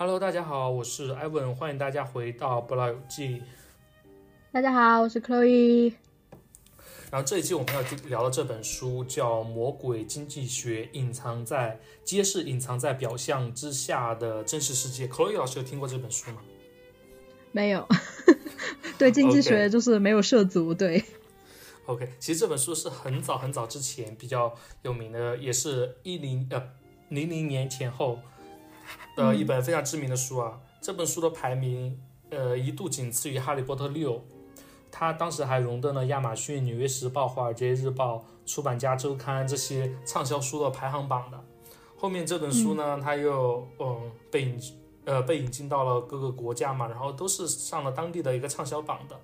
Hello，大家好，我是艾文，欢迎大家回到不老有记。大家好，我是 Chloe。然后这一期我们要聊的这本书叫《魔鬼经济学：隐藏在揭示隐藏在表象之下的真实世界》。Chloe 老师有听过这本书吗？没有，对经济学就是没有涉足。对，OK，其实这本书是很早很早之前比较有名的，也是一零呃零零年前后 的一本非常知名的书啊。这本书的排名呃一度仅次于《哈利波特》六。它当时还荣登了亚马逊、纽约时报、华尔街日报、出版家周刊这些畅销书的排行榜的。后面这本书呢，它又嗯被引呃被引进到了各个国家嘛，然后都是上了当地的一个畅销榜的。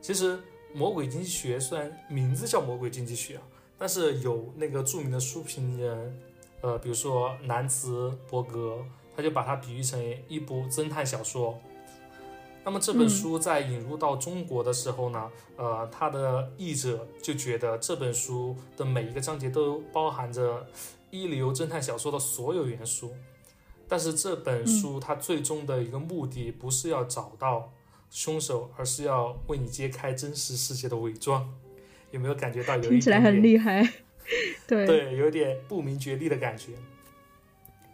其实《魔鬼经济学》虽然名字叫《魔鬼经济学》，但是有那个著名的书评人，呃，比如说南茨伯格，他就把它比喻成一部侦探小说。那么这本书在引入到中国的时候呢，呃，他的译者就觉得这本书的每一个章节都包含着一流侦探小说的所有元素，但是这本书它最终的一个目的不是要找到凶手，而是要为你揭开真实世界的伪装。有没有感觉到有一听起来很厉害？对对，有点不明觉厉的感觉。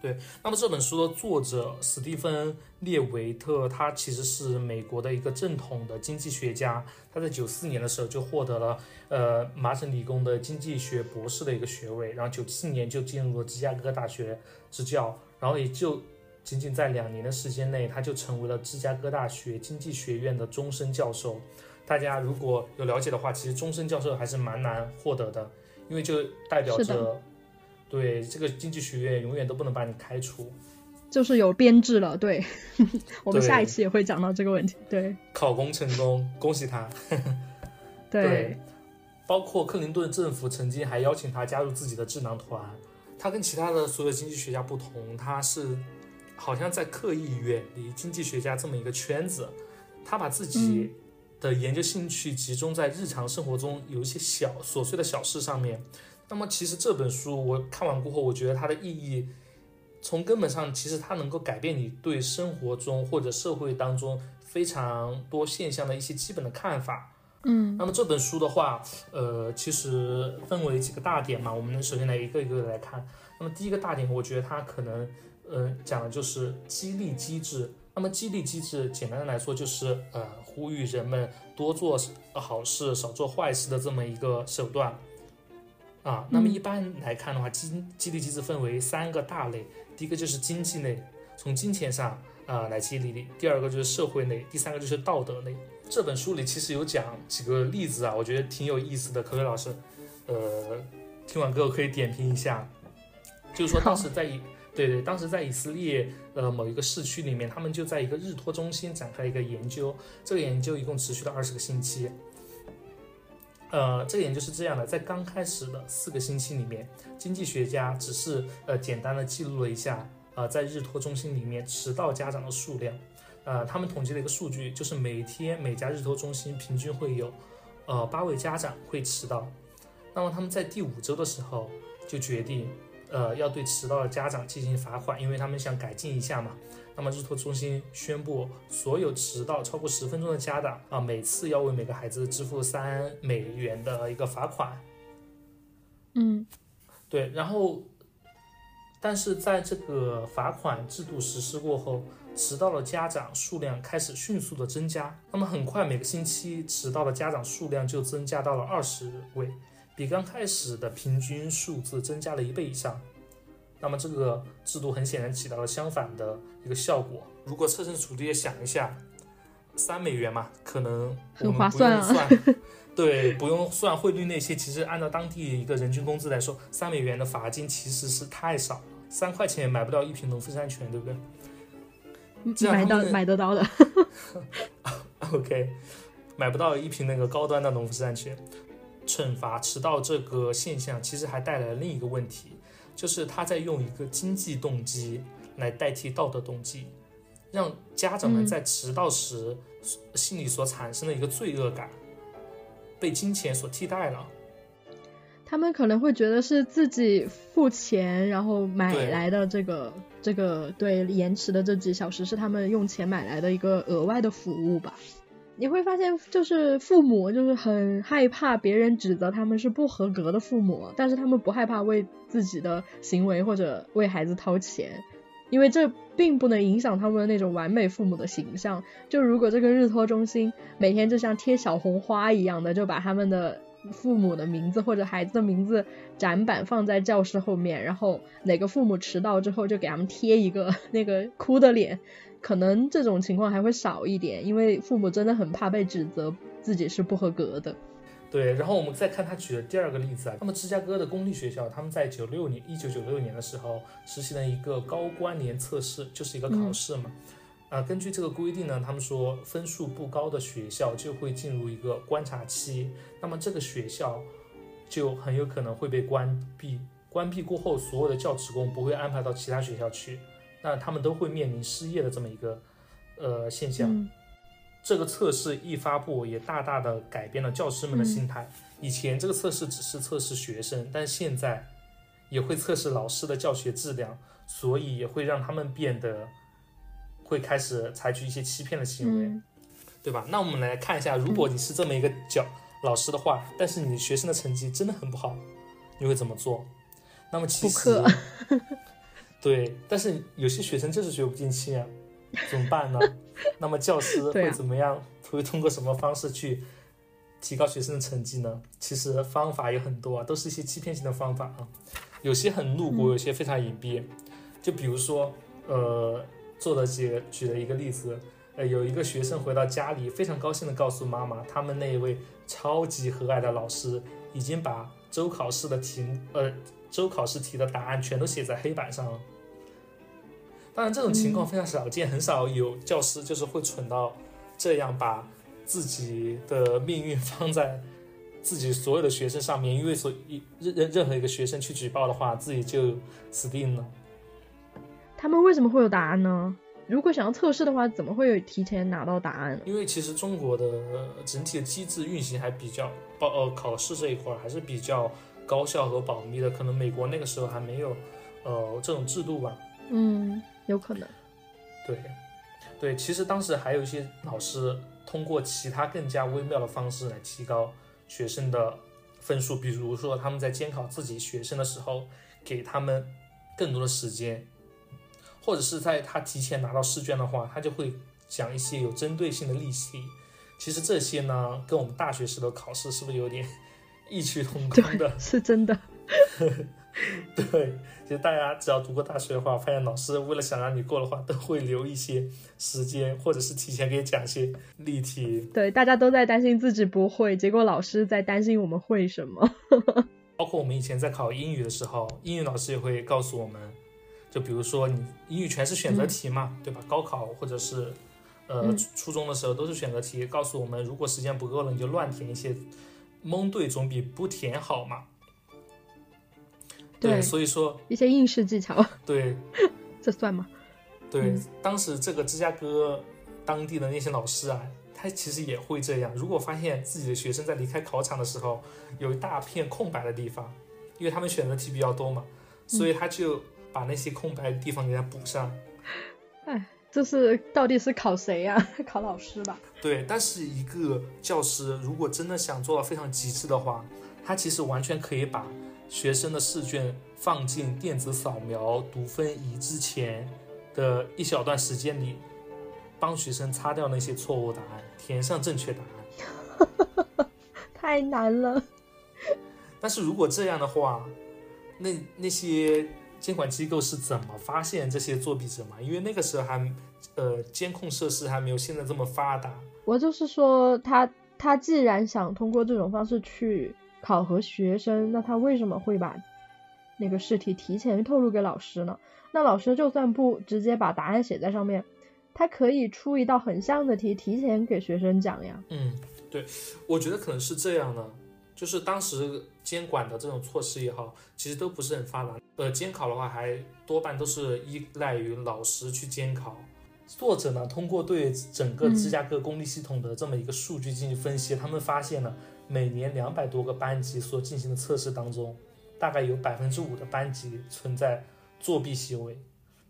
对，那么这本书的作者史蒂芬·列维特，他其实是美国的一个正统的经济学家。他在九四年的时候就获得了呃麻省理工的经济学博士的一个学位，然后九七年就进入了芝加哥大学执教，然后也就仅仅在两年的时间内，他就成为了芝加哥大学经济学院的终身教授。大家如果有了解的话，其实终身教授还是蛮难获得的，因为就代表着。对这个经济学院永远都不能把你开除，就是有编制了。对，我们下一期也会讲到这个问题。对，考公成功，恭喜他。对，包括克林顿政府曾经还邀请他加入自己的智囊团。他跟其他的所有经济学家不同，他是好像在刻意远离经济学家这么一个圈子。他把自己的研究兴趣集中在日常生活中有一些小琐碎的小事上面。那么其实这本书我看完过后，我觉得它的意义从根本上其实它能够改变你对生活中或者社会当中非常多现象的一些基本的看法。嗯，那么这本书的话，呃，其实分为几个大点嘛，我们首先来一个一个来看。那么第一个大点，我觉得它可能呃讲的就是激励机制。那么激励机制简单的来说就是呃呼吁人们多做好事少做坏事的这么一个手段。啊，那么一般来看的话，激激励机制分为三个大类。第一个就是经济类，从金钱上啊来激励你；第二个就是社会类；第三个就是道德类。这本书里其实有讲几个例子啊，我觉得挺有意思的。可可老师，呃，听完之后可以点评一下。就是说，当时在一 对对，当时在以色列呃某一个市区里面，他们就在一个日托中心展开了一个研究，这个研究一共持续了二十个星期。呃，这个研究是这样的，在刚开始的四个星期里面，经济学家只是呃简单的记录了一下，呃，在日托中心里面迟到家长的数量，呃，他们统计了一个数据，就是每天每家日托中心平均会有，呃八位家长会迟到，那么他们在第五周的时候就决定，呃，要对迟到的家长进行罚款，因为他们想改进一下嘛。那么日托中心宣布，所有迟到超过十分钟的家长啊，每次要为每个孩子支付三美元的一个罚款。嗯，对。然后，但是在这个罚款制度实施过后，迟到的家长数量开始迅速的增加。那么很快，每个星期迟到的家长数量就增加到了二十位，比刚开始的平均数字增加了一倍以上。那么这个制度很显然起到了相反的一个效果。如果设身处地的想一下，三美元嘛，可能很划算啊。对，不用算汇率那些，其实按照当地一个人均工资来说，三美元的罚金其实是太少了，三块钱也买不到一瓶农夫山泉，对不对？买到买得到的。OK，买不到一瓶那个高端的农夫山泉。惩罚迟到这个现象，其实还带来了另一个问题。就是他在用一个经济动机来代替道德动机，让家长们在迟到时心里所产生的一个罪恶感被金钱所替代了。他们可能会觉得是自己付钱然后买来的这个这个对延迟的这几小时是他们用钱买来的一个额外的服务吧。你会发现，就是父母就是很害怕别人指责他们是不合格的父母，但是他们不害怕为自己的行为或者为孩子掏钱，因为这并不能影响他们那种完美父母的形象。就如果这个日托中心每天就像贴小红花一样的，就把他们的父母的名字或者孩子的名字展板放在教室后面，然后哪个父母迟到之后就给他们贴一个 那个哭的脸，可能这种情况还会少一点，因为父母真的很怕被指责自己是不合格的。对，然后我们再看他举的第二个例子啊，那么芝加哥的公立学校，他们在九六年，一九九六年的时候实行了一个高关联测试，就是一个考试嘛。啊、根据这个规定呢，他们说分数不高的学校就会进入一个观察期，那么这个学校就很有可能会被关闭。关闭过后，所有的教职工不会安排到其他学校去，那他们都会面临失业的这么一个呃现象。嗯这个测试一发布，也大大的改变了教师们的心态。以前这个测试只是测试学生，但现在也会测试老师的教学质量，所以也会让他们变得会开始采取一些欺骗的行为，嗯对吧？那我们来看一下，如果你是这么一个教老师的话，但是你学生的成绩真的很不好，你会怎么做？那么其补实，对，但是有些学生就是学不进去啊，怎么办呢？那么教师 会怎么样？会通过什么方式去提高学生的成绩呢？其实方法有很多啊，都是一些欺骗性的方法啊，有些很露骨，嗯有些非常隐蔽。就比如说，呃，作者举举了一个例子，呃，有一个学生回到家里，非常高兴的告诉妈妈，他们那一位超级和蔼的老师已经把周考试的题目，呃，周考试题的答案全都写在黑板上了。当然，这种情况非常少见，很少有教师就是会蠢到这样把自己的命运放在自己所有的学生上面，因为所一任任任何一个学生去举报的话，自己就死定了。他们为什么会有答案呢？如果想要测试的话，怎么会有提前拿到答案？因为其实中国的呃整体的机制运行还比较报呃考试这一块儿还是比较高效和保密的，可能美国那个时候还没有呃这种制度吧。嗯，有可能。对，对，其实当时还有一些老师通过其他更加微妙的方式来提高学生的分数，比如说他们在监考自己学生的时候，给他们更多的时间，或者是在他提前拿到试卷的话，他就会讲一些有针对性的例题。其实这些呢，跟我们大学时的考试是不是有点 异曲同工的？是真的。对，其实大家只要读过大学的话，发现老师为了想让你过的话，都会留一些时间，或者是提前给你讲一些例题。对，大家都在担心自己不会，结果老师在担心我们会什么。包括我们以前在考英语的时候，英语老师也会告诉我们，就比如说你英语全是选择题嘛，对吧？高考或者是呃、嗯初初中的时候都是选择题，告诉我们如果时间不够了，你就乱填一些，蒙对总比不填好嘛。对所以说一些应试技巧，对 这算吗？对，嗯当时这个芝加哥当地的那些老师啊，他其实也会这样。如果发现自己的学生在离开考场的时候有一大片空白的地方，因为他们选择题比较多嘛，所以他就把那些空白的地方给它补上。哎，这是到底是考谁呀、考老师吧？对，但是一个教师如果真的想做到非常极致的话，他其实完全可以把学生的试卷放进电子扫描读分仪之前的一小段时间里，帮学生擦掉那些错误答案，填上正确答案。太难了。但是如果这样的话，那那些监管机构是怎么发现这些作弊者嘛？因为那个时候还呃监控设施还没有现在这么发达。我就是说他，他既然想通过这种方式去考核学生，那他为什么会把那个试题提前透露给老师呢？那老师就算不直接把答案写在上面，他可以出一道很像的题，提前给学生讲呀。嗯，对，我觉得可能是这样的，就是当时监管的这种措施也好，其实都不是很发达。呃，监考的话，还多半都是依赖于老师去监考。作者呢，通过对整个芝加哥公立系统的这么一个数据进行分析，他们发现呢，每年两百多个班级所进行的测试当中，大概有百分之五的班级存在作弊行为。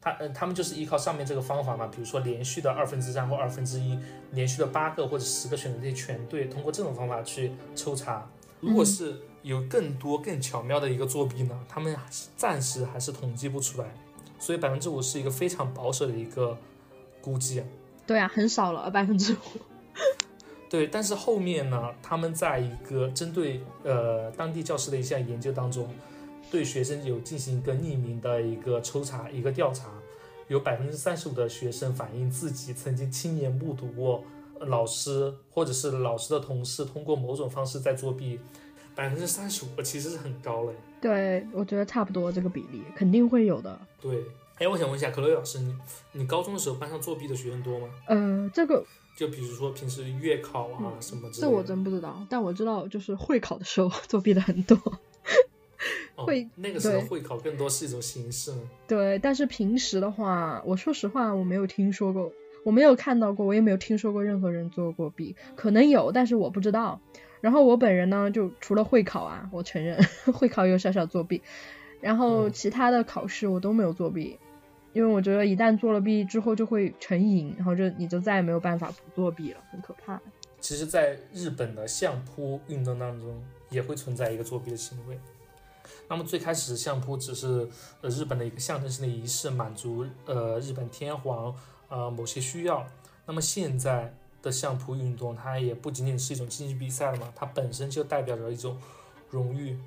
他嗯，他们就是依靠上面这个方法嘛，比如说连续的二分之三或二分之一，连续的八个或者十个选择题全对，通过这种方法去抽查。如果是有更多更巧妙的一个作弊呢，他们暂时还是统计不出来，所以百分之五是一个非常保守的一个估计。对啊，很少了，百分之五。对，但是后面呢，他们在一个针对呃当地教师的一项研究当中。对学生有进行一个匿名的一个抽查，一个调查，有百分之三十五的学生反映自己曾经亲眼目睹过老师或者是老师的同事通过某种方式在作弊，百分之三十五其实是很高了。对，我觉得差不多这个比例肯定会有的。对，哎，我想问一下可乐老师，你你高中的时候班上作弊的学生多吗？呃，这个就比如说平时月考啊什么之类的。这我真不知道，但我知道就是会考的时候 作弊的很多。会那个时候会考更多是一种形式，对。但是平时的话，我说实话，我没有听说过，我没有看到过，我也没有听说过任何人做过弊。可能有，但是我不知道。然后我本人呢，就除了会考啊，我承认 会考有小小作弊，然后其他的考试我都没有作弊，因为我觉得一旦做了弊之后就会成瘾，然后就你就再也没有办法不作弊了，很可怕。其实，在日本的相扑运动当中，也会存在一个作弊的行为。那么最开始相扑只是呃日本的一个象征性的仪式，满足呃日本天皇呃某些需要。那么现在的相扑运动，它也不仅仅是一种竞技比赛了嘛，它本身就代表着一种荣誉。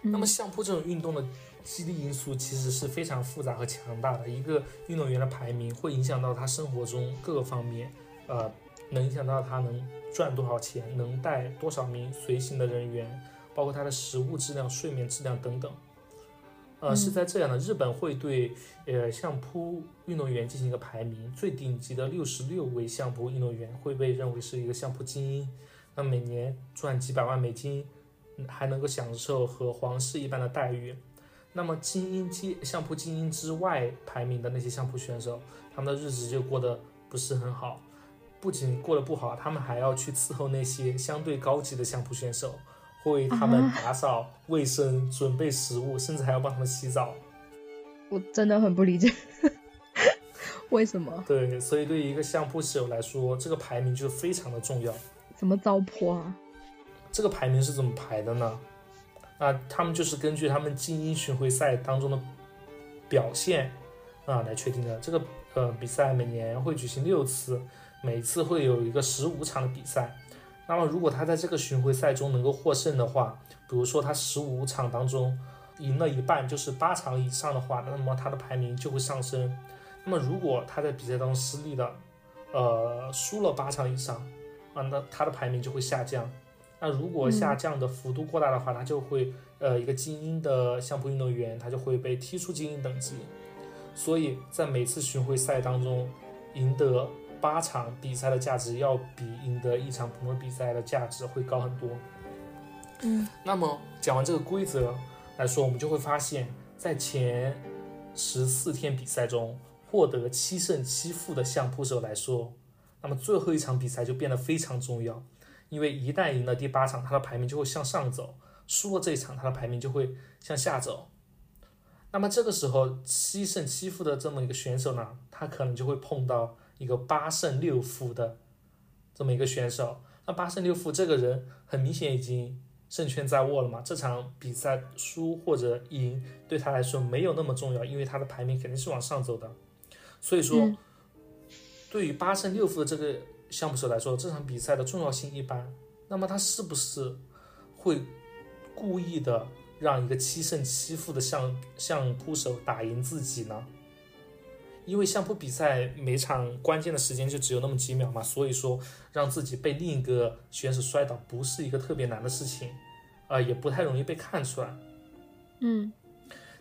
那么相扑这种运动的激励因素其实是非常复杂和强大的。一个运动员的排名会影响到他生活中各个方面，呃，能影响到他能赚多少钱，能带多少名随行的人员。包括他的食物质量、睡眠质量等等，呃，是在这样的日本会对呃相扑运动员进行一个排名，最顶级的六十六位相扑运动员会被认为是一个相扑精英，那每年赚几百万美金，还能够享受和皇室一般的待遇。那么精英精相扑精英之外排名的那些相扑选手，他们的日子就过得不是很好，不仅过得不好，他们还要去伺候那些相对高级的相扑选手。为他们打扫卫生、准备食物，甚至还要帮他们洗澡。我真的很不理解，为什么？对，所以对于一个相扑手来说，这个排名就非常的重要。怎么糟粕啊？这个排名是怎么排的呢？啊他们就是根据他们精英巡回赛当中的表现啊来确定的。这个呃比赛每年会举行六次，每次会有一个十五场的比赛。那么，如果他在这个巡回赛中能够获胜的话，比如说他十五场当中赢了一半，就是八场以上的话，那么他的排名就会上升。那么，如果他在比赛当中失利了，呃，输了八场以上，啊，那他的排名就会下降。那如果下降的幅度过大的话，他就会，呃，一个精英的相扑运动员，他就会被踢出精英等级。所以在每次巡回赛当中赢得。八场比赛的价值要比赢得一场普通比赛的价值会高很多。嗯，那么讲完这个规则来说，我们就会发现，在前十四天比赛中获得七胜七负的相扑手来说，那么最后一场比赛就变得非常重要，因为一旦赢了第八场，他的排名就会向上走；输了这一场，他的排名就会向下走。那么这个时候，七胜七负的这么一个选手呢，他可能就会碰到。一个八胜六负的这么一个选手，那八胜六负这个人很明显已经胜券在握了嘛？这场比赛输或者赢对他来说没有那么重要，因为他的排名肯定是往上走的。所以说，对于八胜六负的这个项目手来说，这场比赛的重要性一般。那么他是不是会故意的让一个七胜七负的相相扑手打赢自己呢？因为相扑比赛每场关键的时间就只有那么几秒嘛，所以说让自己被另一个选手摔倒不是一个特别难的事情，呃，也不太容易被看出来。嗯，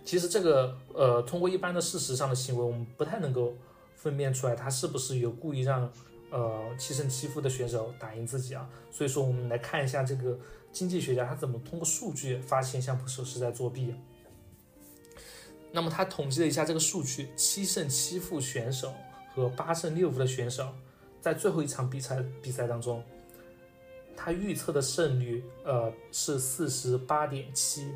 其实这个呃，通过一般的事实上的行为，我们不太能够分辨出来他是不是有故意让呃七胜七负的选手打赢自己啊。所以说，我们来看一下这个经济学家他怎么通过数据发现相扑手是在作弊。那么他统计了一下这个数据，七胜七负选手和八胜六负的选手，在最后一场比赛比赛当中，他预测的胜率呃是四十八点七，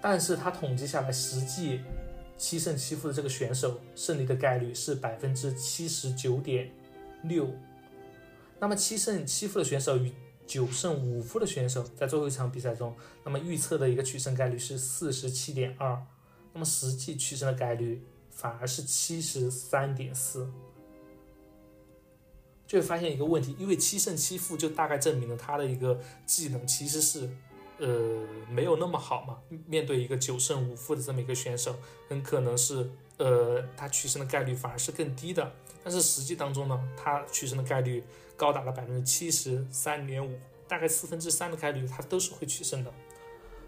但是他统计下来实际七胜七负的这个选手胜利的概率是百分之七十九点六。那么七胜七负的选手与九胜五负的选手在最后一场比赛中，那么预测的一个取胜概率是四十七点二，那么实际取胜的概率反而是七十三点四。就会发现一个问题，因为七胜七负就大概证明了他的一个技能其实是，呃，没有那么好嘛。面对一个九胜五负的这么一个选手，很可能是，呃，他取胜的概率反而是更低的。但是实际当中呢，他取胜的概率高达了百分之七十三点五，大概四分之三的概率他都是会取胜的。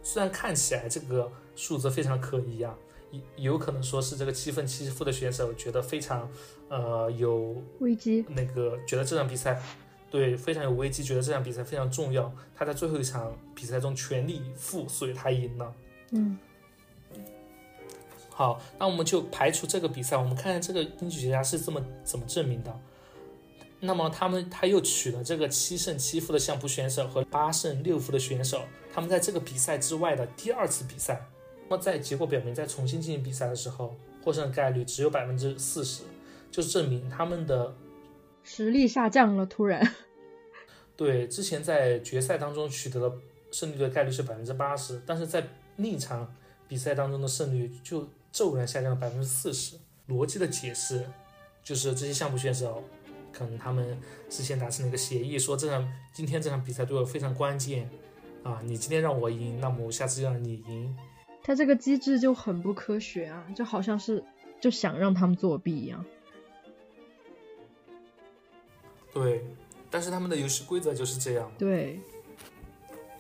虽然看起来这个数字非常可疑啊。有有可能说是这个七分七负的选手觉得非常，呃，有危机，那个觉得这场比赛对非常有危机，觉得这场比赛非常重要，他在最后一场比赛中全力以赴，所以他赢了。嗯，好，那我们就排除这个比赛，我们看看这个经济学家是这么怎么证明的。那么他们他又取了这个七胜七负的相扑选手和八胜六负的选手，他们在这个比赛之外的第二次比赛。那么在结果表明，在重新进行比赛的时候，获胜概率只有百分之四十，就证明他们的实力下降了。突然，对，之前在决赛当中取得了胜利的概率是百分之八十，但是在另一场比赛当中的胜率就骤然下降了百分之四十。逻辑的解释就是这些项目选手可能他们之前达成了一个协议，说这场今天这场比赛对我非常关键啊，你今天让我赢，那么我下次就让你赢。他这个机制就很不科学啊，就好像是就想让他们作弊一样。对，但是他们的游戏规则就是这样。对。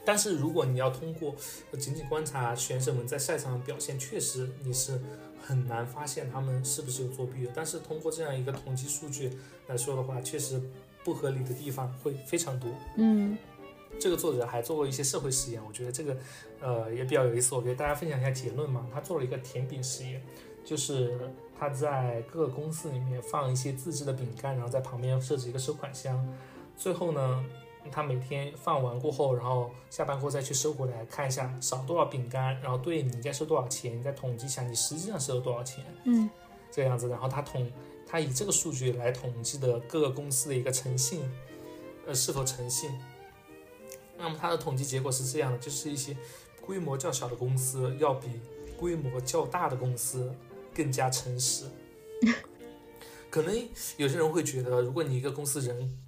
但是如果你要通过仅仅观察选手们在赛场的表现，确实你是很难发现他们是不是有作弊的。但是通过这样一个统计数据来说的话，确实不合理的地方会非常多。嗯。这个作者还做过一些社会实验，我觉得这个，呃，也比较有意思。我给大家分享一下结论嘛。他做了一个甜饼实验，就是他在各个公司里面放一些自制的饼干，然后在旁边设置一个收款箱。最后呢，他每天放完过后，然后下班后再去收回来看一下少多少饼干，然后对你应该收多少钱，你再统计一下你实际上收了多少钱。嗯，这个样子。然后他统他以这个数据来统计的各个公司的一个诚信，呃，是否诚信。那么它的统计结果是这样的，就是一些规模较小的公司要比规模较大的公司更加诚实。可能有些人会觉得，如果你一个公司人，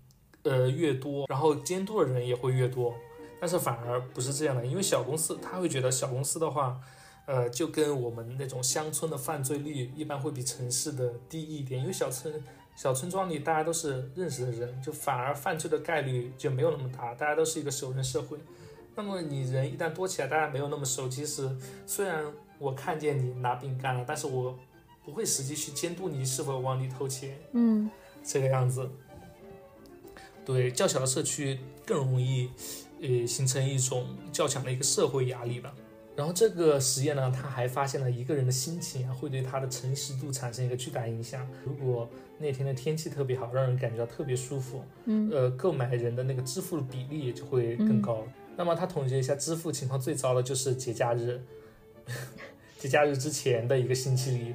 呃越多，然后监督的人也会越多，但是反而不是这样的，因为小公司他会觉得小公司的话，呃就跟我们那种乡村的犯罪率一般会比城市的低一点，因为小村。小村庄里大家都是认识的人，就反而犯罪的概率就没有那么大，大家都是一个熟人社会。那么你人一旦多起来，大家没有那么熟，其实虽然我看见你拿饼干了，但是我不会实际去监督你是否往里偷钱。嗯，这个样子。对，较小的社区更容易，呃，形成一种较强的一个社会压力吧。然后这个实验呢，他还发现了一个人的心情啊，会对他的诚实度产生一个巨大影响。如果那天的天气特别好，让人感觉到特别舒服，嗯，呃，购买人的那个支付比例也就会更高。那么他统计一下，支付情况最糟的就是节假日，节假日之前的一个星期里，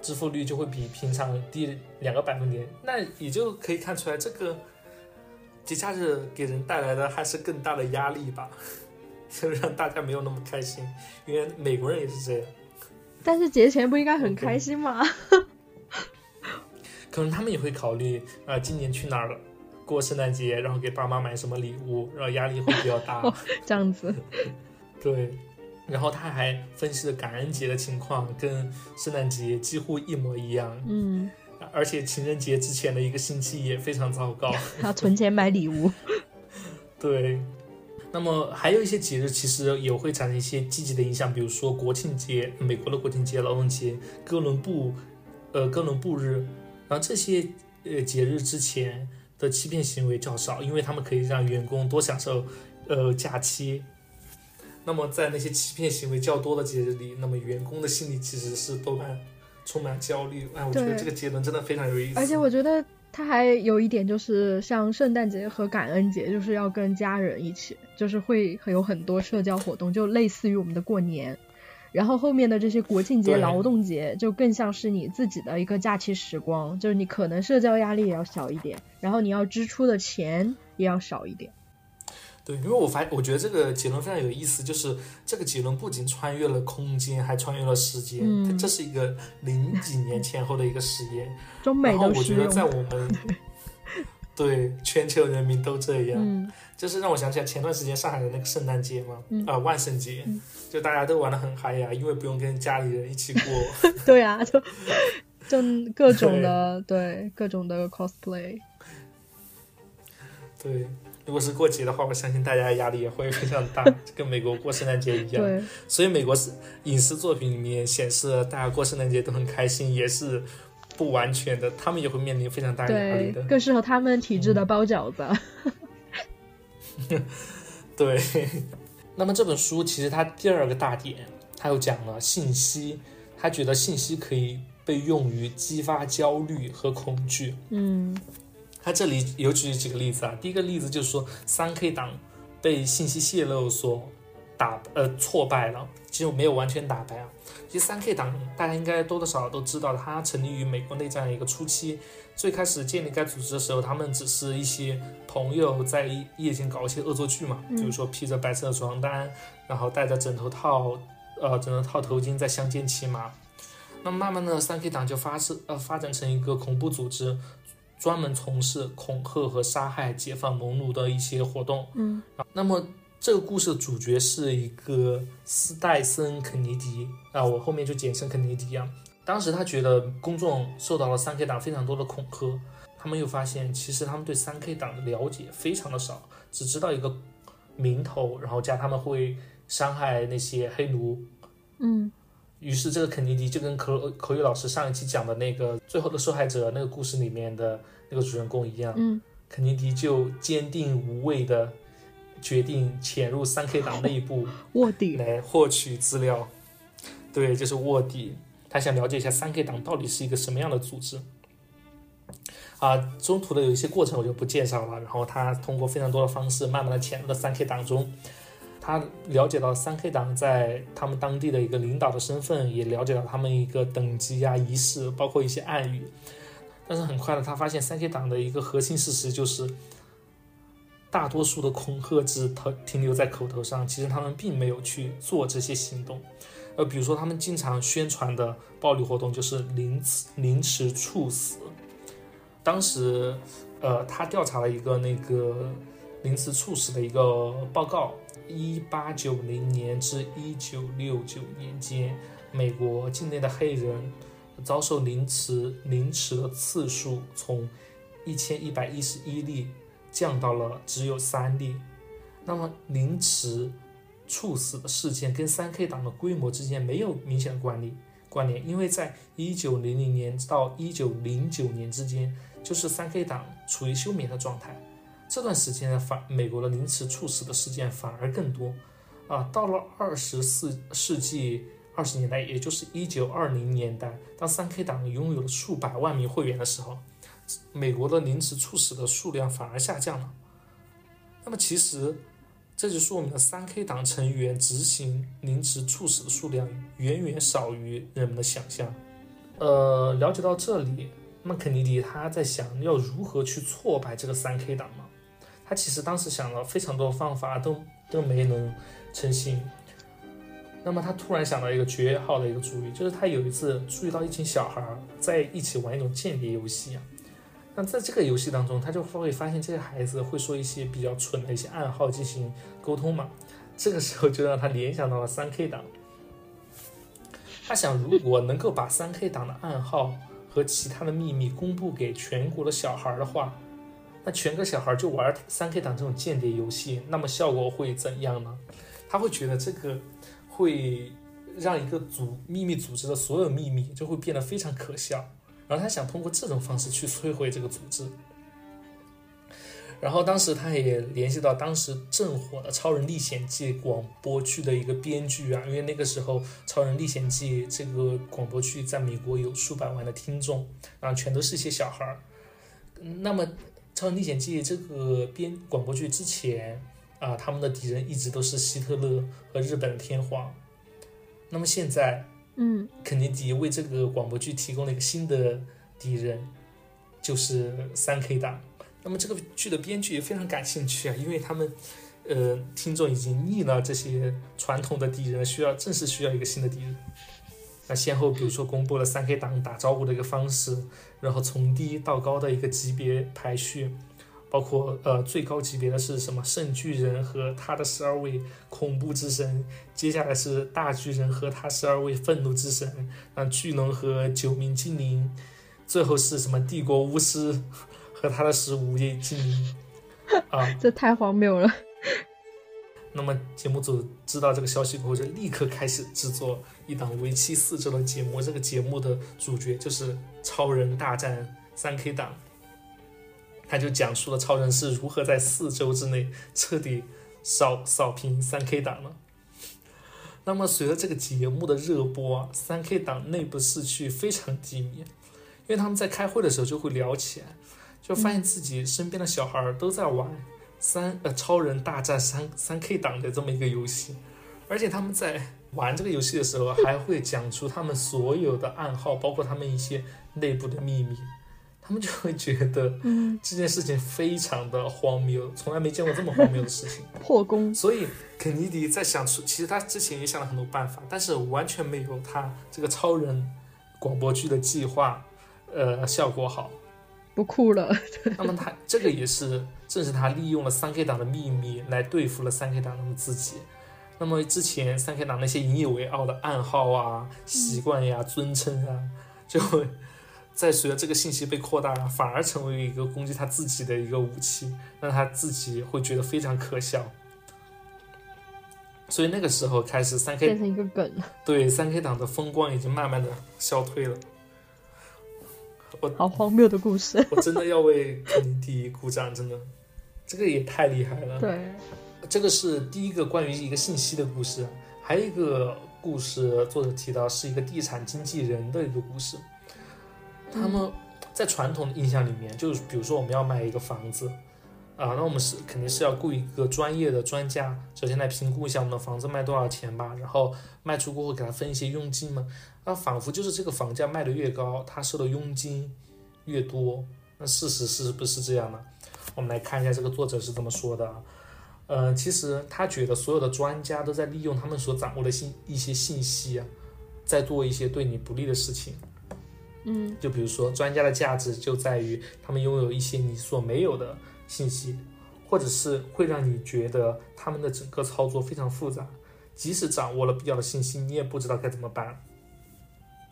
支付率就会比平常低两个百分点。那也就可以看出来，这个节假日给人带来的还是更大的压力吧。就让大家没有那么开心，因为美国人也是这样。但是节前不应该很开心吗？可能他们也会考虑，呃，今年去哪儿过圣诞节，然后给爸妈买什么礼物，然后压力会比较大。这样子。对。然后他还分析了感恩节的情况，跟圣诞节几乎一模一样。嗯。而且情人节之前的一个星期也非常糟糕。他存钱买礼物。对。那么还有一些节日其实也会产生一些积极的影响，比如说国庆节，美国的国庆节、劳动节、哥伦布，呃，哥伦布日，然后这些呃节日之前的欺骗行为较少，因为他们可以让员工多享受呃假期。那么在那些欺骗行为较多的节日里，那么员工的心里其实是多半充满焦虑。哎，我觉得这个结论真的非常有意思。而且我觉得他还有一点就是像圣诞节和感恩节，就是要跟家人一起，就是会有很多社交活动，就类似于我们的过年。然后后面的这些国庆节、劳动节，就更像是你自己的一个假期时光，就是你可能社交压力也要小一点，然后你要支出的钱也要少一点。对，因为我发，我觉得这个结论非常有意思，就是这个结论不仅穿越了空间，还穿越了时间。嗯，这是一个零几年前后的一个实验。中美然后我觉得在我们 对全球人民都这样。嗯，就是让我想起来前段时间上海的那个圣诞节嘛，啊，万圣节，就大家都玩的很嗨呀，因为不用跟家里人一起过。对啊，就就各种的，对各种的 cosplay。对。如果是过节的话，我相信大家压力也会非常大，跟美国过圣诞节一样。对，所以美国是影视作品里面显示大家过圣诞节都很开心，也是不完全的，他们也会面临非常大压力的。更适合他们体质的包饺子。对。那么这本书其实它第二个大点，它又讲了信息，他觉得信息可以被用于激发焦虑和恐惧。嗯。他这里有举几个例子啊，第一个例子就是说，三 K 党被信息泄露所打呃挫败了，其实没有完全打败啊。其实三 K 党大家应该多多少少都知道，它成立于美国内战的一个初期。最开始建立该组织的时候，他们只是一些朋友在夜间搞一些恶作剧嘛，比如说披着白色的床单，然后戴着枕头套，呃枕头套头巾在乡间骑马。那慢慢的，三 K 党就发生呃发展成一个恐怖组织。专门从事恐吓和杀害解放盟奴的一些活动。嗯，那么这个故事的主角是一个斯戴森·肯尼迪啊，我后面就简称肯尼迪啊。当时他觉得公众受到了三 K 党非常多的恐吓，他们又发现其实他们对三 K 党的了解非常的少，只知道一个名头，然后加他们会伤害那些黑奴。嗯。于是，这个肯尼迪就跟口口语老师上一期讲的那个最后的受害者那个故事里面的那个主人公一样，嗯，肯尼迪就坚定无畏的决定潜入三 K 党内部 卧底来获取资料。对，就是卧底，他想了解一下三 K 党到底是一个什么样的组织。啊，中途的有一些过程我就不介绍了。然后他通过非常多的方式，慢慢的潜入了三 K 党中。他了解到三 K 党在他们当地的一个领导的身份，也了解到他们一个等级啊、仪式，包括一些暗语。但是很快的，他发现三 K 党的一个核心事实就是，大多数的恐吓只停停留在口头上，其实他们并没有去做这些行动。呃，比如说他们经常宣传的暴力活动就是凌迟、凌迟处死。当时，呃，他调查了一个那个凌迟处死的一个报告。一八九零年至一九六九年间，美国境内的黑人遭受凌迟凌迟的次数从一千一百一十一例降到了只有三例。那么，凌迟猝死的事件跟三 K 党的规模之间没有明显的关联关联，因为在一九零零年到一九零九年之间，就是三 K 党处于休眠的状态。这段时间反美国的凌迟处死的事件反而更多，啊，到了二十四世纪二十年代，也就是一九二零年代，当三 K 党拥有了数百万名会员的时候，美国的凌迟处死的数量反而下降了。那么其实这就说明了三 K 党成员执行凌迟处死的数量远远少于人们的想象。呃，了解到这里，那肯尼迪他在想要如何去挫败这个三 K 党嘛？他其实当时想了非常多方法，都都没能成型。那么他突然想到一个绝好的一个主意，就是他有一次注意到一群小孩在一起玩一种间谍游戏啊。那在这个游戏当中，他就会发现这些孩子会说一些比较蠢的一些暗号进行沟通嘛。这个时候就让他联想到了三 K 党。他想，如果能够把三 K 党的暗号和其他的秘密公布给全国的小孩的话。那全个小孩就玩三 K 党这种间谍游戏，那么效果会怎样呢？他会觉得这个会让一个组秘密组织的所有秘密就会变得非常可笑，然后他想通过这种方式去摧毁这个组织。然后当时他也联系到当时正火的《超人历险记》广播剧的一个编剧啊，因为那个时候《超人历险记》这个广播剧在美国有数百万的听众，然后全都是一些小孩儿。那么《超人历险记》这个编广播剧之前啊，他们的敌人一直都是希特勒和日本的天皇。那么现在，嗯，肯尼迪为这个广播剧提供了一个新的敌人，就是三 K 党。那么这个剧的编剧也非常感兴趣啊，因为他们，呃，听众已经腻了这些传统的敌人，需要正是需要一个新的敌人。先后比如说公布了三 K 党打招呼的一个方式，然后从低到高的一个级别排序。包括呃最高级别的是什么圣巨人和他的十二位恐怖之神，接下来是大巨人和他十二位愤怒之神，那巨龙和九名精灵，最后是什么帝国巫师和他的十五位精灵啊，这太荒谬了。那么节目组知道这个消息过后，就立刻开始制作一档为期四周的节目，这个节目的主角就是超人大战三 K 党。他就讲述了超人是如何在四周之内彻底扫扫平三 K 党了。那么随着这个节目的热播，三 K 党内部士气非常低迷，因为他们在开会的时候就会聊起来，就发现自己身边的小孩都在玩三呃超人大战三三 K 党的这么一个游戏，而且他们在玩这个游戏的时候还会讲出他们所有的暗号，包括他们一些内部的秘密。他们就会觉得，嗯，这件事情非常的荒谬，从来没见过这么荒谬的事情，破功。所以肯尼迪在想出，其实他之前也想了很多办法，但是完全没有他这个超人广播剧的计划，呃，效果好，不酷了。那么他这个也是，正是他利用了三 K 党的秘密来对付了三 K 党他们自己。那么之前三 K 党那些引以为傲的暗号啊、习惯呀、尊称啊，就会。在随着这个信息被扩大，反而成为一个攻击他自己的一个武器，让他自己会觉得非常可笑。所以那个时候开始，三 K 变成一个梗。对，三 K 党的风光已经慢慢的消退了。我好荒谬的故事。我真的要为肯尼迪鼓掌，真的，这个也太厉害了。对，这个是第一个关于一个信息的故事，还有一个故事，作者提到是一个地产经纪人的一个故事。他们在传统的印象里面，就是比如说我们要买一个房子，啊，那我们是肯定是要雇一个专业的专家，首先来评估一下我们的房子卖多少钱吧，然后卖出过后给他分一些佣金嘛，啊，仿佛就是这个房价卖的越高，他收的佣金越多，那事实是不是这样呢？我们来看一下这个作者是怎么说的，呃，其实他觉得所有的专家都在利用他们所掌握的信一些信息啊，在做一些对你不利的事情。嗯，就比如说，专家的价值就在于他们拥有一些你所没有的信息，或者是会让你觉得他们的整个操作非常复杂，即使掌握了必要的信息，你也不知道该怎么办。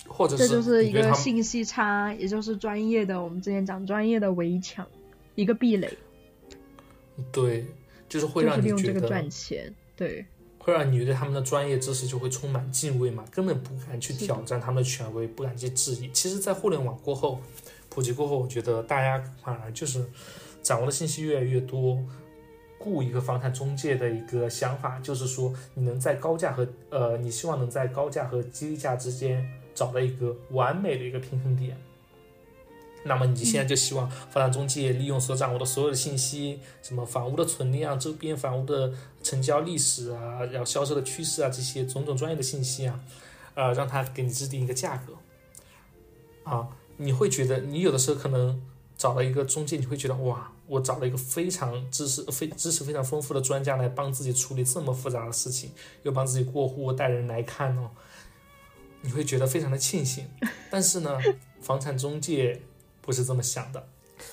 或者是这就是一个信息差，也就是专业的我们之前讲专业的围墙，一个壁垒。对，就是会让你觉得这个赚钱，对。会让你对他们的专业知识就会充满敬畏嘛，根本不敢去挑战他们的权威，不敢去质疑。其实，在互联网过后普及过后，我觉得大家反而就是掌握的信息越来越多。雇一个房产中介的一个想法就是说，你能在高价和呃，你希望能在高价和低价之间找到一个完美的一个平衡点。那么你现在就希望房产中介利用所掌握的所有的信息，什么房屋的存量、周边房屋的成交历史啊，然后销售的趋势啊，这些种种专业的信息啊，呃，让他给你制定一个价格。啊，你会觉得你有的时候可能找了一个中介，你会觉得哇，我找了一个非常知识、非知识非常丰富的专家来帮自己处理这么复杂的事情，又帮自己过户、带人来看哦，你会觉得非常的庆幸。但是呢，房产中介。不是这么想的，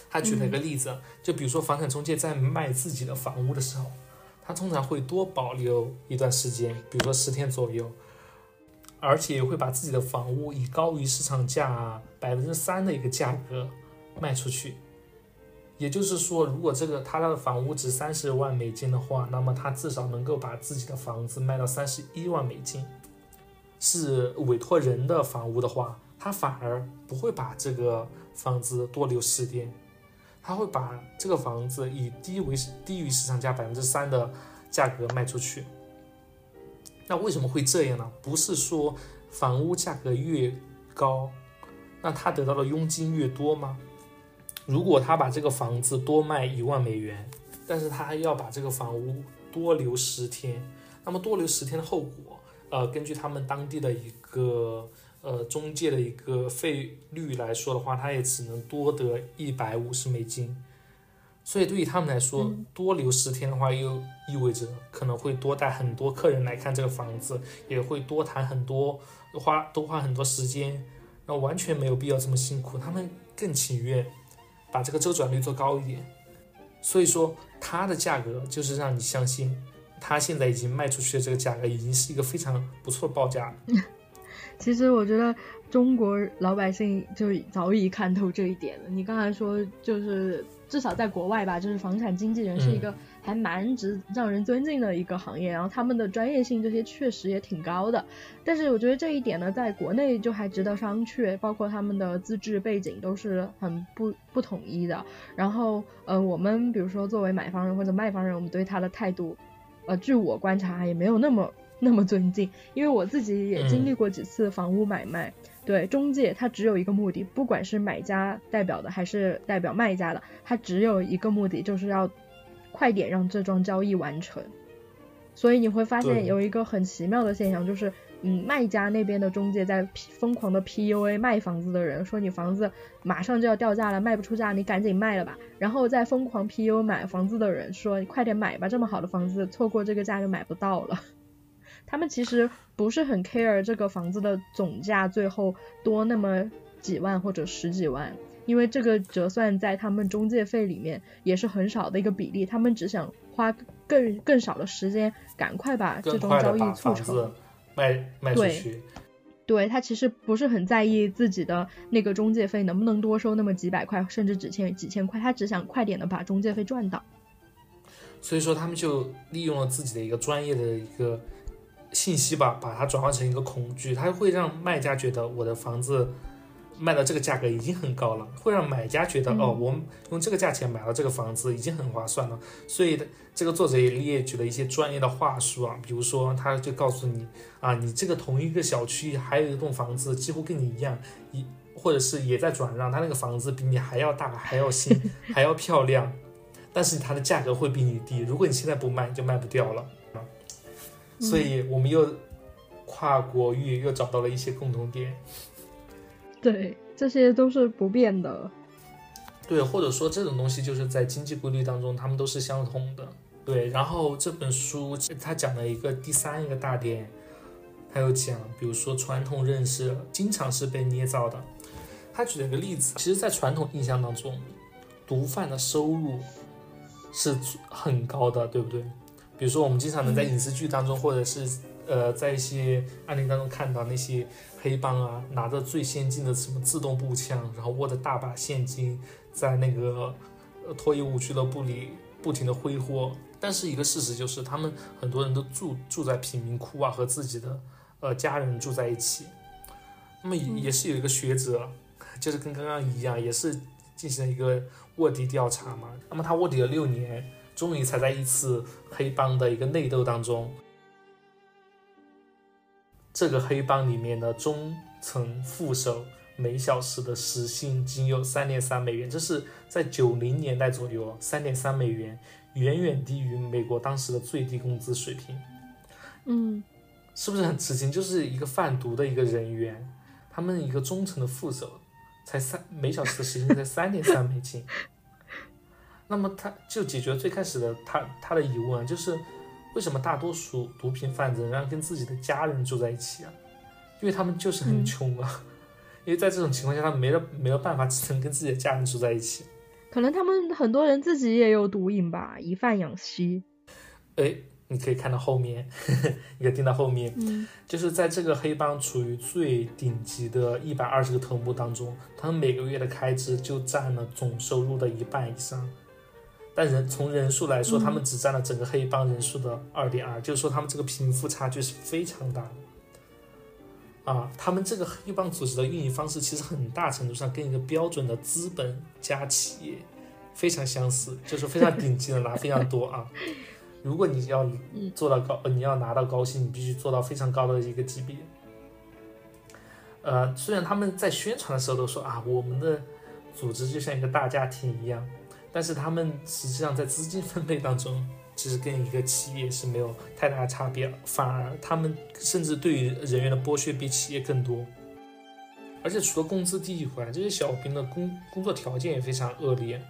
他举了一个例子，就比如说房产中介在卖自己的房屋的时候，他通常会多保留一段时间，比如说十天左右，而且会把自己的房屋以高于市场价百分之三的一个价格卖出去。也就是说，如果这个他的房屋值三十万美金的话，那么他至少能够把自己的房子卖到三十一万美金。是委托人的房屋的话，他反而不会把这个。房子多留十天，他会把这个房子以低为低于市场价百分之三的价格卖出去。那为什么会这样呢？不是说房屋价格越高，那他得到的佣金越多吗？如果他把这个房子多卖一万美元，但是他还要把这个房屋多留十天，那么多留十天的后果，呃，根据他们当地的一个呃中介的一个费率来说的话，他也只能多得一百五十美金。所以对于他们来说，多留十天的话，又意味着可能会多带很多客人来看这个房子，也会多谈很多花多花很多时间，那完全没有必要这么辛苦。他们更情愿把这个周转率做高一点。所以说，它的价格就是让你相信，它现在已经卖出去的这个价格已经是一个非常不错的报价。其实我觉得中国老百姓就早已看透这一点了。你刚才说就是。至少在国外吧，就是房产经纪人是一个还蛮值让人尊敬的一个行业，然后他们的专业性这些确实也挺高的。但是我觉得这一点呢，在国内就还值得商榷，包括他们的资质背景都是很不不统一的。然后，呃，我们比如说作为买方人或者卖方人，我们对他的态度，呃，据我观察也没有那么 那么尊敬，因为我自己也经历过几次房屋买卖。对中介，他只有一个目的，不管是买家代表的还是代表卖家的，他只有一个目的，就是要快点让这桩交易完成。所以你会发现有一个很奇妙的现象，就是嗯，卖家那边的中介在疯狂的 PUA 卖房子的人，说你房子马上就要掉价了，卖不出价，你赶紧卖了吧。然后在疯狂 PUA 买房子的人说，你快点买吧，这么好的房子，错过这个价就买不到了。他们其实不是很 care 这个房子的总价最后多那么几万或者十几万，因为这个折算在他们中介费里面也是很少的一个比例，他们只想花更更少的时间，赶快把这桩交易促成，卖卖出去。对他其实不是很在意自己的那个中介费能不能多收那么几百块，甚至几千几千块，他只想快点的把中介费赚到。所以说他们就利用了自己的一个专业的一个。信息吧，把它转换成一个恐惧，它会让卖家觉得我的房子卖到这个价格已经很高了，会让买家觉得哦，我用这个价钱买到这个房子已经很划算了。所以这个作者也列举了一些专业的话术啊，比如说他就告诉你啊，你这个同一个小区还有一栋房子几乎跟你一样，一或者是也在转让，他那个房子比你还要大，还要新，还要漂亮，但是它的价格会比你低，如果你现在不卖，就卖不掉了。所以我们又跨国域又找到了一些共同点，对，这些都是不变的，对，或者说这种东西就是在经济规律当中，他们都是相通的，对。然后这本书它讲了一个第三一个大点，它又讲，比如说传统认识经常是被捏造的。他举了一个例子，其实，在传统印象当中，毒贩的收入是很高的，对不对？比如说，我们经常能在影视剧当中，或者是呃，在一些案例当中看到那些黑帮啊，拿着最先进的什么自动步枪，然后握着大把现金，在那个脱衣舞俱乐部里不停的挥霍。但是一个事实就是，他们很多人都住住在贫民窟啊，和自己的呃家人住在一起。那么也是有一个学者，就是跟刚刚一样，也是进行了一个卧底调查嘛。那么他卧底了六年。终于才在一次黑帮的一个内斗当中，这个黑帮里面的中层副手每小时的时薪仅有三点三美元，这是在九零年代左右，三点三美元远远低于美国当时的最低工资水平。嗯，是不是很吃惊？就是一个贩毒的一个人员，他们一个中层的副手才三每小时的时薪才三点三美金。那么他就解决了最开始的他他的疑问，就是为什么大多数毒品贩子仍然跟自己的家人住在一起啊？因为他们就是很穷啊，因为在这种情况下，他们没了没有办法，只能跟自己的家人住在一起。可能他们很多人自己也有毒瘾吧，以贩养吸。哎，你可以看到后面，呵 呵你可以听到后面，嗯，就是在这个黑帮处于最顶级的一百二十个头目当中，他们每个月的开支就占了总收入的一半以上。但人从人数来说，他们只占了整个黑帮人数的二点二，就是说他们这个贫富差距是非常大的。啊，他们这个黑帮组织的运营方式其实很大程度上跟一个标准的资本家企业非常相似，就是非常顶级的拿非常多啊。如果你要做到高，你要拿到高薪，你必须做到非常高的一个级别。呃，虽然他们在宣传的时候都说啊，我们的。组织就像一个大家庭一样，但是他们实际上在资金分配当中，其实跟一个企业是没有太大的差别，反而他们甚至对于人员的剥削比企业更多。而且除了工资低以外，这些小兵的工工作条件也非常恶劣。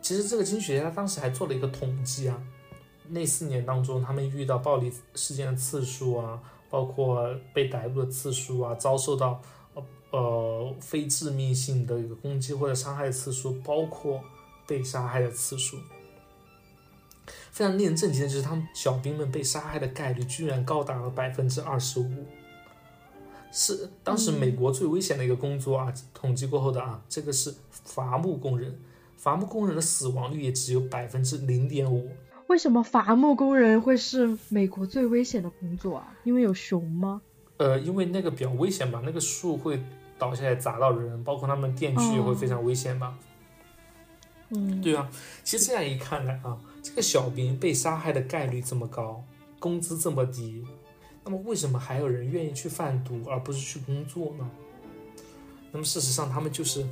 其实这个经济学家当时还做了一个统计啊，那四年当中他们遇到暴力事件的次数啊，包括被逮捕的次数啊，遭受到呃非致命性的一个攻击或者伤害的次数，包括被杀害的次数。非常令人震惊的就是，他们小兵们被杀害的概率居然高达了百分之二十五。是当时美国最危险的一个工作啊！统计过后的啊，这个是伐木工人，伐木工人的死亡率也只有百分之零点五。为什么伐木工人会是美国最危险的工作啊？因为有熊吗？呃，因为那个比较危险吧，那个树会倒下来砸到人，包括他们电锯也会非常危险吧。嗯，对啊，其实这样一看来啊，这个小兵被杀害的概率这么高，工资这么低。那么为什么还有人愿意去贩毒而不是去工作呢？那么事实上，他们就是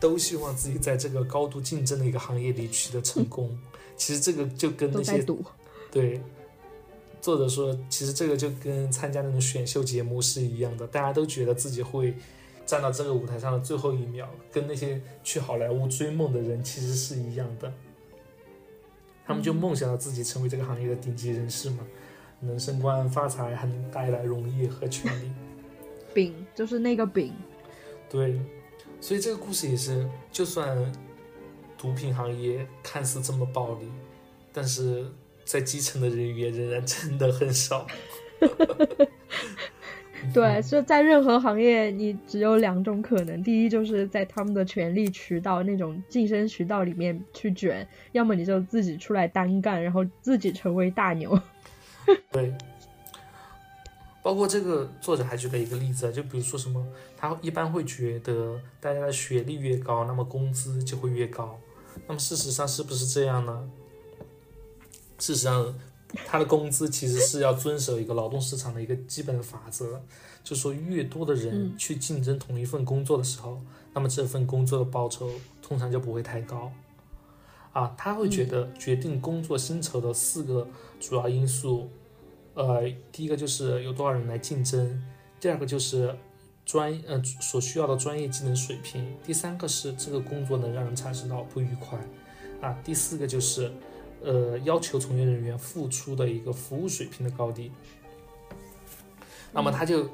都希望自己在这个高度竞争的一个行业里取得成功。其实这个就跟那些对作者说，其实这个就跟参加那种选秀节目是一样的，大家都觉得自己会站到这个舞台上的最后一秒，跟那些去好莱坞追梦的人其实是一样的。他们就梦想着自己成为这个行业的顶级人士嘛。能升官发财，还能带来荣誉和权利。饼就是那个饼。对，所以这个故事也是，就算毒品行业看似这么暴力，但是在基层的人员仍然 真的很少。对，就在任何行业，你只有两种可能：第一，就是在他们的权力渠道那种晋升渠道里面去卷；要么你就自己出来单干，然后自己成为大牛。对，包括这个作者还举了一个例子，就比如说什么，他一般会觉得大家的学历越高，那么工资就会越高。那么事实上是不是这样呢？事实上，他的工资其实是要遵守一个劳动市场的一个基本的法则，就说越多的人去竞争同一份工作的时候，那么这份工作的报酬通常就不会太高。啊，他会觉得决定工作薪酬的四个主要因素，呃，第一个就是有多少人来竞争，第二个就是专呃所需要的专业技能水平，第三个是这个工作能让人产生到不愉快，啊，第四个就是呃要求从业人员付出的一个服务水平的高低。那么他就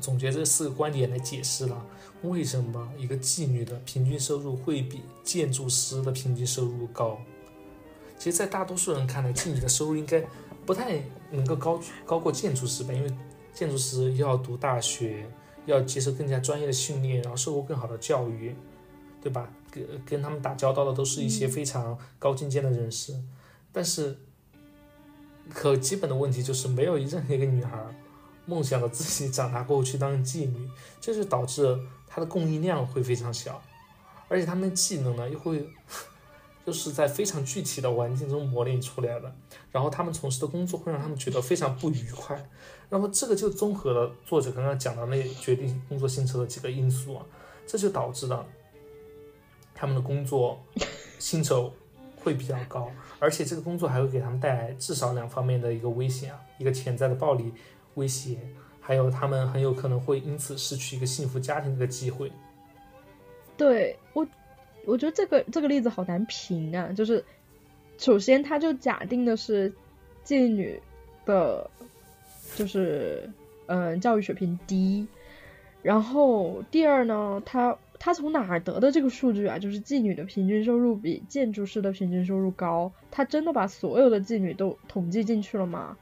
总结这四个观点来解释了。为什么一个妓女的平均收入会比建筑师的平均收入高？其实，在大多数人看来，妓女的收入应该不太能够高高过建筑师吧？因为建筑师要读大学，要接受更加专业的训练，然后受过更好的教育，对吧？跟跟他们打交道的都是一些非常高精尖的人士。但是，可基本的问题就是没有任何一个女孩梦想着自己长大过后去当妓女，这就导致。她的供应量会非常小，而且她们的技能呢又会，就是在非常具体的环境中磨练出来的。然后他们从事的工作会让他们觉得非常不愉快。然后这个就综合了作者刚刚讲的那决定工作薪酬的几个因素啊，这就导致了他们的工作薪酬会比较高，而且这个工作还会给他们带来至少两方面的一个危险啊，一个潜在的暴力威胁。还有，他们很有可能会因此失去一个幸福家庭的机会。对我，我觉得这个这个例子好难评啊。就是，首先，他就假定的是妓女的，就是嗯，教育水平低。然后，第二呢，他他从哪儿得的这个数据啊？就是妓女的平均收入比建筑师的平均收入高。他真的把所有的妓女都统计进去了吗？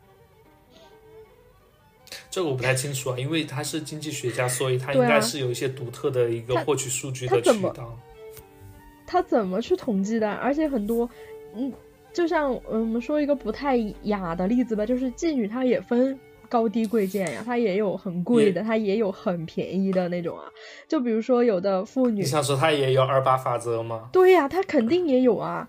这个我不太清楚啊，因为他是经济学家，所以他应该是有一些独特的一个获取数据的渠道。他怎么去统计的？而且很多，嗯，就像我们说一个不太雅的例子吧，就是妓女她也分高低贵贱呀，它也有很贵的，它也有很便宜的那种啊。就比如说有的妇女，你想说她也有二八法则吗？对呀，她肯定也有啊。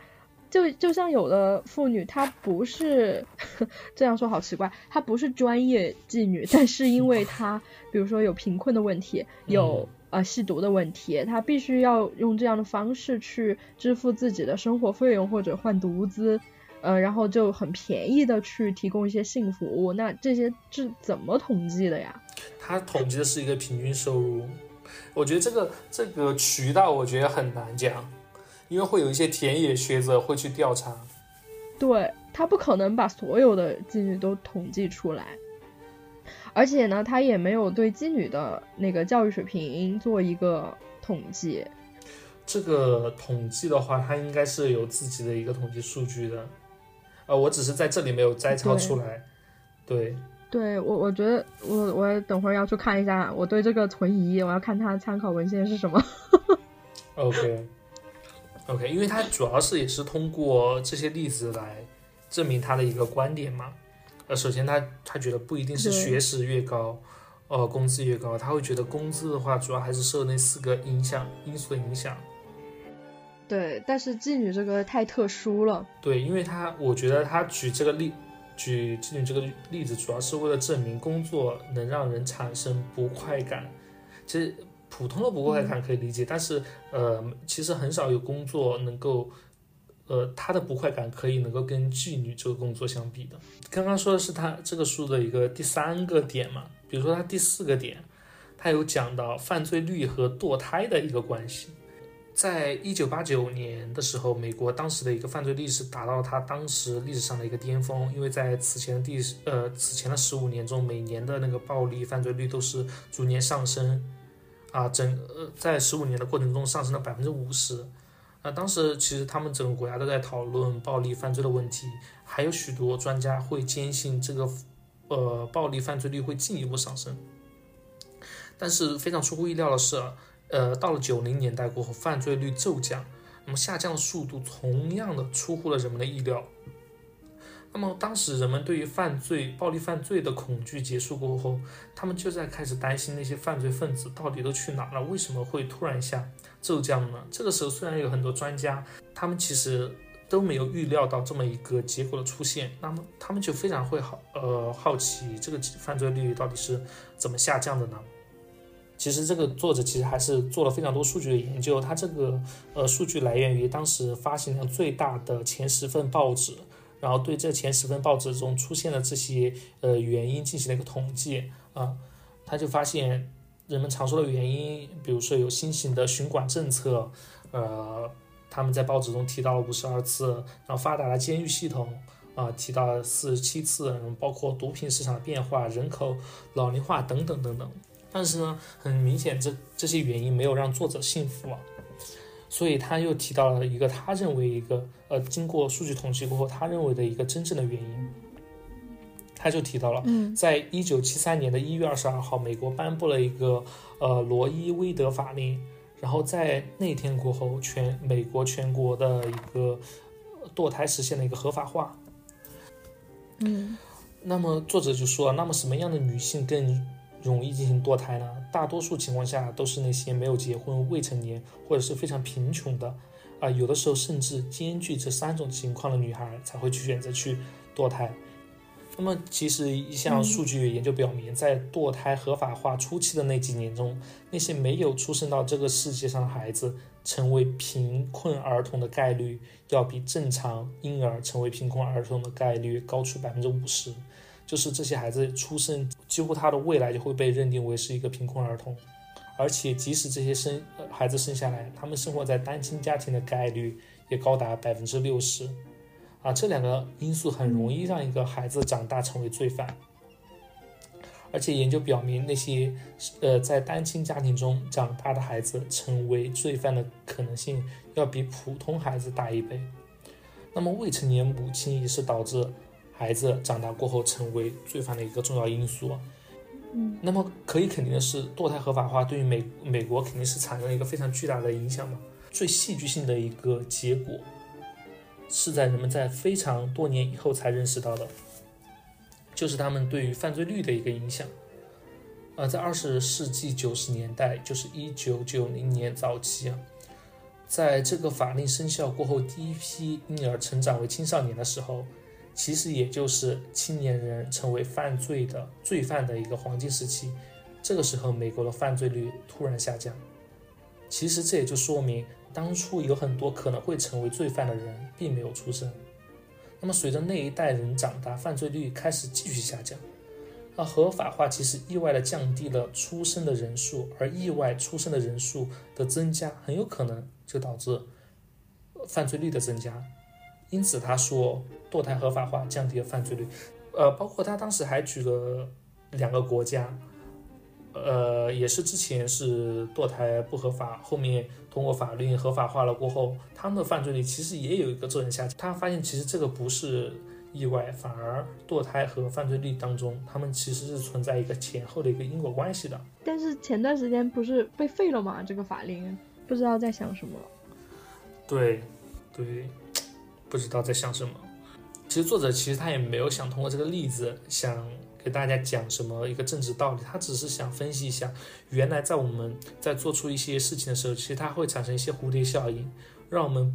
就就像有的妇女，她不是 这样说，好奇怪，她不是专业妓女，但是因为 她，比如说有贫困的问题，有呃吸毒的问题，她必须要用这样的方式去支付自己的生活费用或者换毒资，呃，然后就很便宜的去提供一些性服务。那这些是怎么统计的呀？他统计的是一个平均收入，我觉得这个这个渠道我觉得很难讲，因为会有一些田野学者会去调查。对他不可能把所有的妓女都统计出来，而且呢，他也没有对妓女的那个教育水平做一个统计。这个统计的话，它应该是有自己的一个统计数据的，呃，我只是在这里没有摘抄出来。对，对我我觉得我我等会儿要去看一下，我对这个存疑，我要看他参考文献是什么。OK。OK，因为他主要是也是通过这些例子来证明他的一个观点嘛。呃，首先他他觉得不一定是学识越高，呃，工资越高，他会觉得工资的话主要还是受那四个影响因素的影响。对，但是妓女这个太特殊了。对，因为他我觉得他举这个例，举妓女这个例子，主要是为了证明工作能让人产生不快感。其实。普通的不快感可以理解，但是呃，其实很少有工作能够，呃，他的不快感可以能够跟妓女这个工作相比的。刚刚说的是他这个书的一个第三个点嘛，比如说他第四个点，他有讲到犯罪率和堕胎的一个关系。在一九八九年的时候，美国当时的一个犯罪率是达到他当时历史上的一个巅峰，因为在此前的第呃此前的十五年中，每年的那个暴力犯罪率都是逐年上升。啊，整呃在十五年的过程中上升了百分之五十，啊，当时其实他们整个国家都在讨论暴力犯罪的问题，还有许多专家会坚信这个呃暴力犯罪率会进一步上升。但是非常出乎意料的是，呃，到了九零年代过后，犯罪率骤降，那么下降的速度同样的出乎了人们的意料。那么当时人们对于犯罪、暴力犯罪的恐惧结束过后，他们就在开始担心那些犯罪分子到底都去哪了？为什么会突然一下骤降呢？这个时候虽然有很多专家，他们其实都没有预料到这么一个结果的出现，那么他们就非常会好呃好奇这个犯罪率到底是怎么下降的呢？其实这个作者其实还是做了非常多数据的研究，他这个呃数据来源于当时发行量最大的前十份报纸。然后对这前十份报纸中出现的这些呃原因进行了一个统计啊，他就发现人们常说的原因，比如说有新型的巡管政策，呃，他们在报纸中提到了五十二次，然后发达的监狱系统啊提到了四十七次，包括毒品市场的变化、人口老龄化等等等等。但是呢，很明显这这些原因没有让作者信服啊。所以他又提到了一个他认为一个呃，经过数据统计过后，他认为的一个真正的原因。他就提到了，在一九七三年的一月二十二号，美国颁布了一个呃罗伊威德法令，然后在那天过后，全美国全国的一个堕胎实现了一个合法化。嗯，那么作者就说，那么什么样的女性更容易进行堕胎呢？大多数情况下都是那些没有结婚、未成年或者是非常贫穷的，啊，有的时候甚至兼具这三种情况的女孩才会去选择去堕胎。那么，其实一项数据研究表明，在堕胎合法化初期的那几年中，那些没有出生到这个世界上的孩子成为贫困儿童的概率，要比正常婴儿成为贫困儿童的概率高出百分之五十。就是这些孩子出生，几乎他的未来就会被认定为是一个贫困儿童，而且即使这些生孩子生下来，他们生活在单亲家庭的概率也高达百分之六十，啊，这两个因素很容易让一个孩子长大成为罪犯，而且研究表明，那些呃在单亲家庭中长大的孩子成为罪犯的可能性要比普通孩子大一倍，那么未成年母亲也是导致。孩子长大过后成为罪犯的一个重要因素，嗯，那么可以肯定的是，堕胎合法化对于美美国肯定是产生了一个非常巨大的影响嘛。最戏剧性的一个结果，是在人们在非常多年以后才认识到的，就是他们对于犯罪率的一个影响。呃，在二十世纪九十年代，就是一九九零年早期啊，在这个法令生效过后，第一批婴儿成长为青少年的时候。其实也就是青年人成为犯罪的罪犯的一个黄金时期，这个时候美国的犯罪率突然下降。其实这也就说明，当初有很多可能会成为罪犯的人并没有出生。那么随着那一代人长大，犯罪率开始继续下降。而合法化其实意外的降低了出生的人数，而意外出生的人数的增加，很有可能就导致犯罪率的增加。因此他说堕胎合法化降低了犯罪率。呃，包括他当时还举了两个国家。呃，也是之前是堕胎不合法，后面通过法律合法化了过后，他们的犯罪率其实也有一个骤然下降。他发现其实这个不是意外，反而堕胎和犯罪率当中，他们其实是存在一个前后的一个因果关系的。但是前段时间不是被废了吗？这个法令不知道在想什么。对，对，不知道在想什么。其实作者其实他也没有想通过这个例子想。给大家讲什么一个政治道理？他只是想分析一下，原来在我们在做出一些事情的时候，其实它会产生一些蝴蝶效应，让我们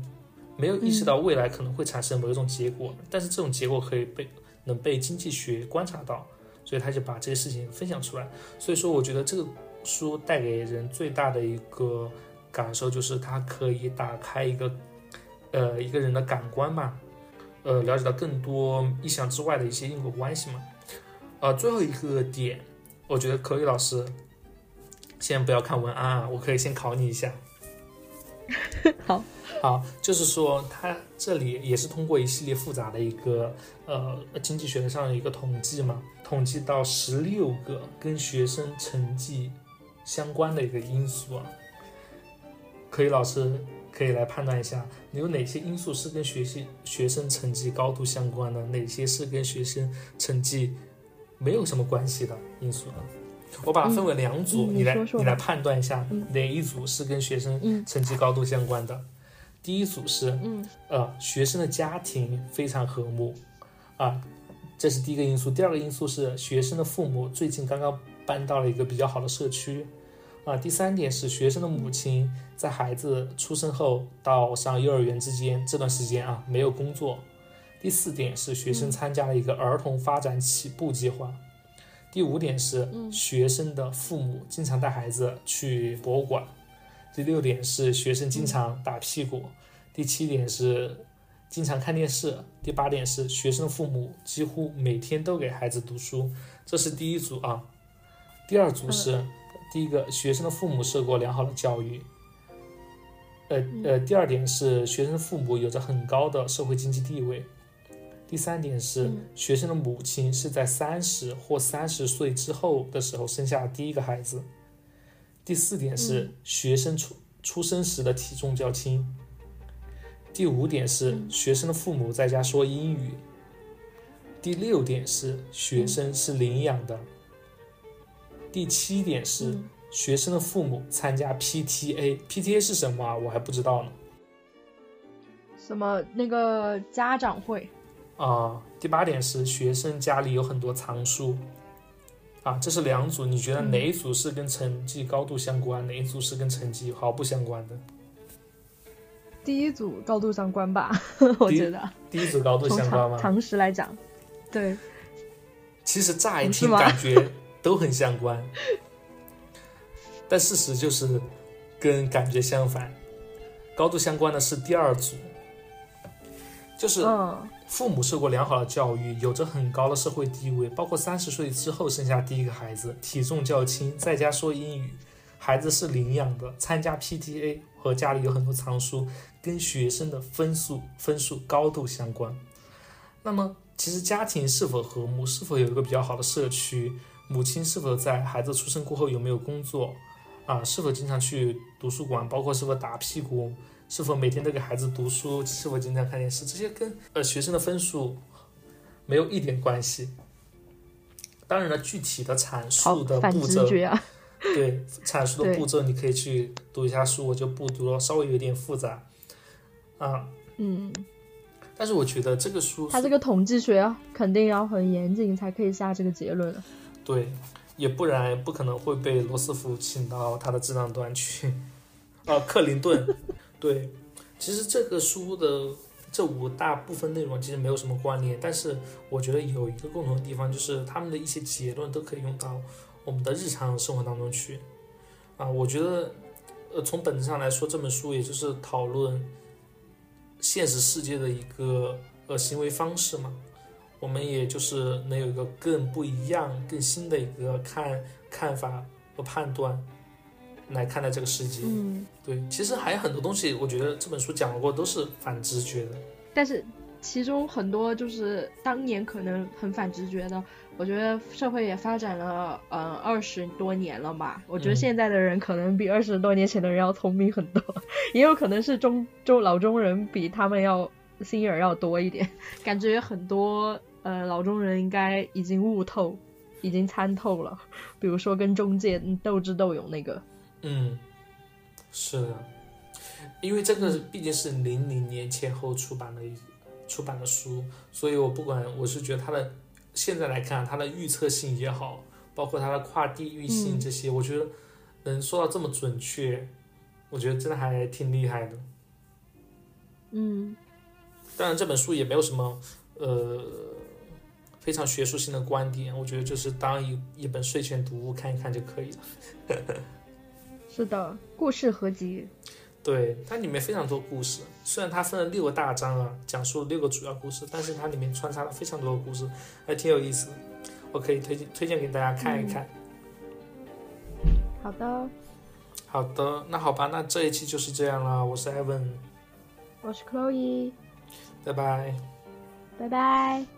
没有意识到未来可能会产生某一种结果。但是这种结果可以被能被经济学观察到，所以他就把这些事情分享出来。所以说，我觉得这个书带给人最大的一个感受就是它可以打开一个呃一个人的感官嘛，呃了解到更多意想之外的一些因果关系嘛。呃，最后一个点，我觉得可以，老师，先不要看文案啊，我可以先考你一下。好，好，就是说，他这里也是通过一系列复杂的一个呃经济学上的一个统计嘛，统计到十六个跟学生成绩相关的一个因素啊。可以，老师可以来判断一下，你有哪些因素是跟学习学生成绩高度相关的，哪些是跟学生成绩。没有什么关系的因素呢，我把它分为两组，你来你来判断一下哪一组是跟学生成绩高度相关的。第一组是，呃，学生的家庭非常和睦，啊，这是第一个因素。第二个因素是学生的父母最近刚刚搬到了一个比较好的社区，啊，第三点是学生的母亲在孩子出生后到上幼儿园之间这段时间啊没有工作。第四点是学生参加了一个儿童发展起步计划。第五点是学生的父母经常带孩子去博物馆。第六点是学生经常打屁股。第七点是经常看电视。第八点是学生的父母几乎每天都给孩子读书。这是第一组啊。第二组是第一个学生的父母受过良好的教育。呃呃，第二点是学生的父母有着很高的社会经济地位。第三点是，学生的母亲是在三十或三十岁之后的时候生下第一个孩子。第四点是，学生出出生时的体重较轻。第五点是，学生的父母在家说英语。第六点是，学生是领养的。第七点是，学生的父母参加 PTA，PTA 是什么啊？我还不知道呢。什么那个家长会？啊，第八点是学生家里有很多藏书，啊，这是两组，你觉得哪一组是跟成绩高度相关，哪一组是跟成绩毫不相关的？第一组高度相关吧，我觉得。第一组高度相关吗？常识来讲，对。其实乍一听 感觉都很相关，但事实就是跟感觉相反，高度相关的是第二组，就是。父母受过良好的教育，有着很高的社会地位，包括三十岁之后生下第一个孩子，体重较轻，在家说英语，孩子是领养的，参加 PTA 和家里有很多藏书，跟学生的分数分数高度相关。那么，其实家庭是否和睦，是否有一个比较好的社区，母亲是否在孩子出生过后有没有工作，啊，是否经常去图书馆，包括是否打屁股。是否每天都给孩子读书？是否经常看电视？这些跟呃学生的分数没有一点关系。当然了，具体的阐述的步骤，对阐述的步骤，你可以去读一下书，我就不读了，稍微有点复杂啊。嗯。但是我觉得这个书，它这个统计学肯定要很严谨才可以下这个结论。对，也不然不可能会被罗斯福请到他的智囊团去。哦，克林顿。对，其实这个书的这五大部分内容其实没有什么关联，但是我觉得有一个共同的地方，就是他们的一些结论都可以用到我们的日常生活当中去。啊，我觉得，呃，从本质上来说，这本书也就是讨论现实世界的一个呃行为方式嘛。我们也就是能有一个更不一样、更新的一个看看法和判断来看待这个世界。嗯，对，其实还有很多东西，我觉得这本书讲过都是反直觉的。但是其中很多就是当年可能很反直觉的，我觉得社会也发展了呃二十多年了吧。我觉得嗯现在的人可能比二十多年前的人要聪明很多，也有可能是中中老中人比他们要心眼儿要多一点。感觉很多呃老中人应该已经悟透，已经参透了。比如说跟中介斗智斗勇那个，嗯，是的，因为这个毕竟是零零年前后出版的一出版的书，所以我不管，我是觉得它的现在来看，它的预测性也好，包括它的跨地域性嗯这些，我觉得能说到这么准确，我觉得真的还挺厉害的。嗯当然，这本书也没有什么呃非常学术性的观点，我觉得就是当一一本睡前读物看一看就可以了。是的，故事合集。对，它里面非常多故事，虽然它分了六个大章啊，讲述了六个主要故事，但是它里面穿插了非常多的故事，还挺有意思的。我可以推荐推荐给大家看一看。好的，好的，那好吧，那这一期就是这样了。我是 Evan，我是 Chloe，拜拜。拜拜。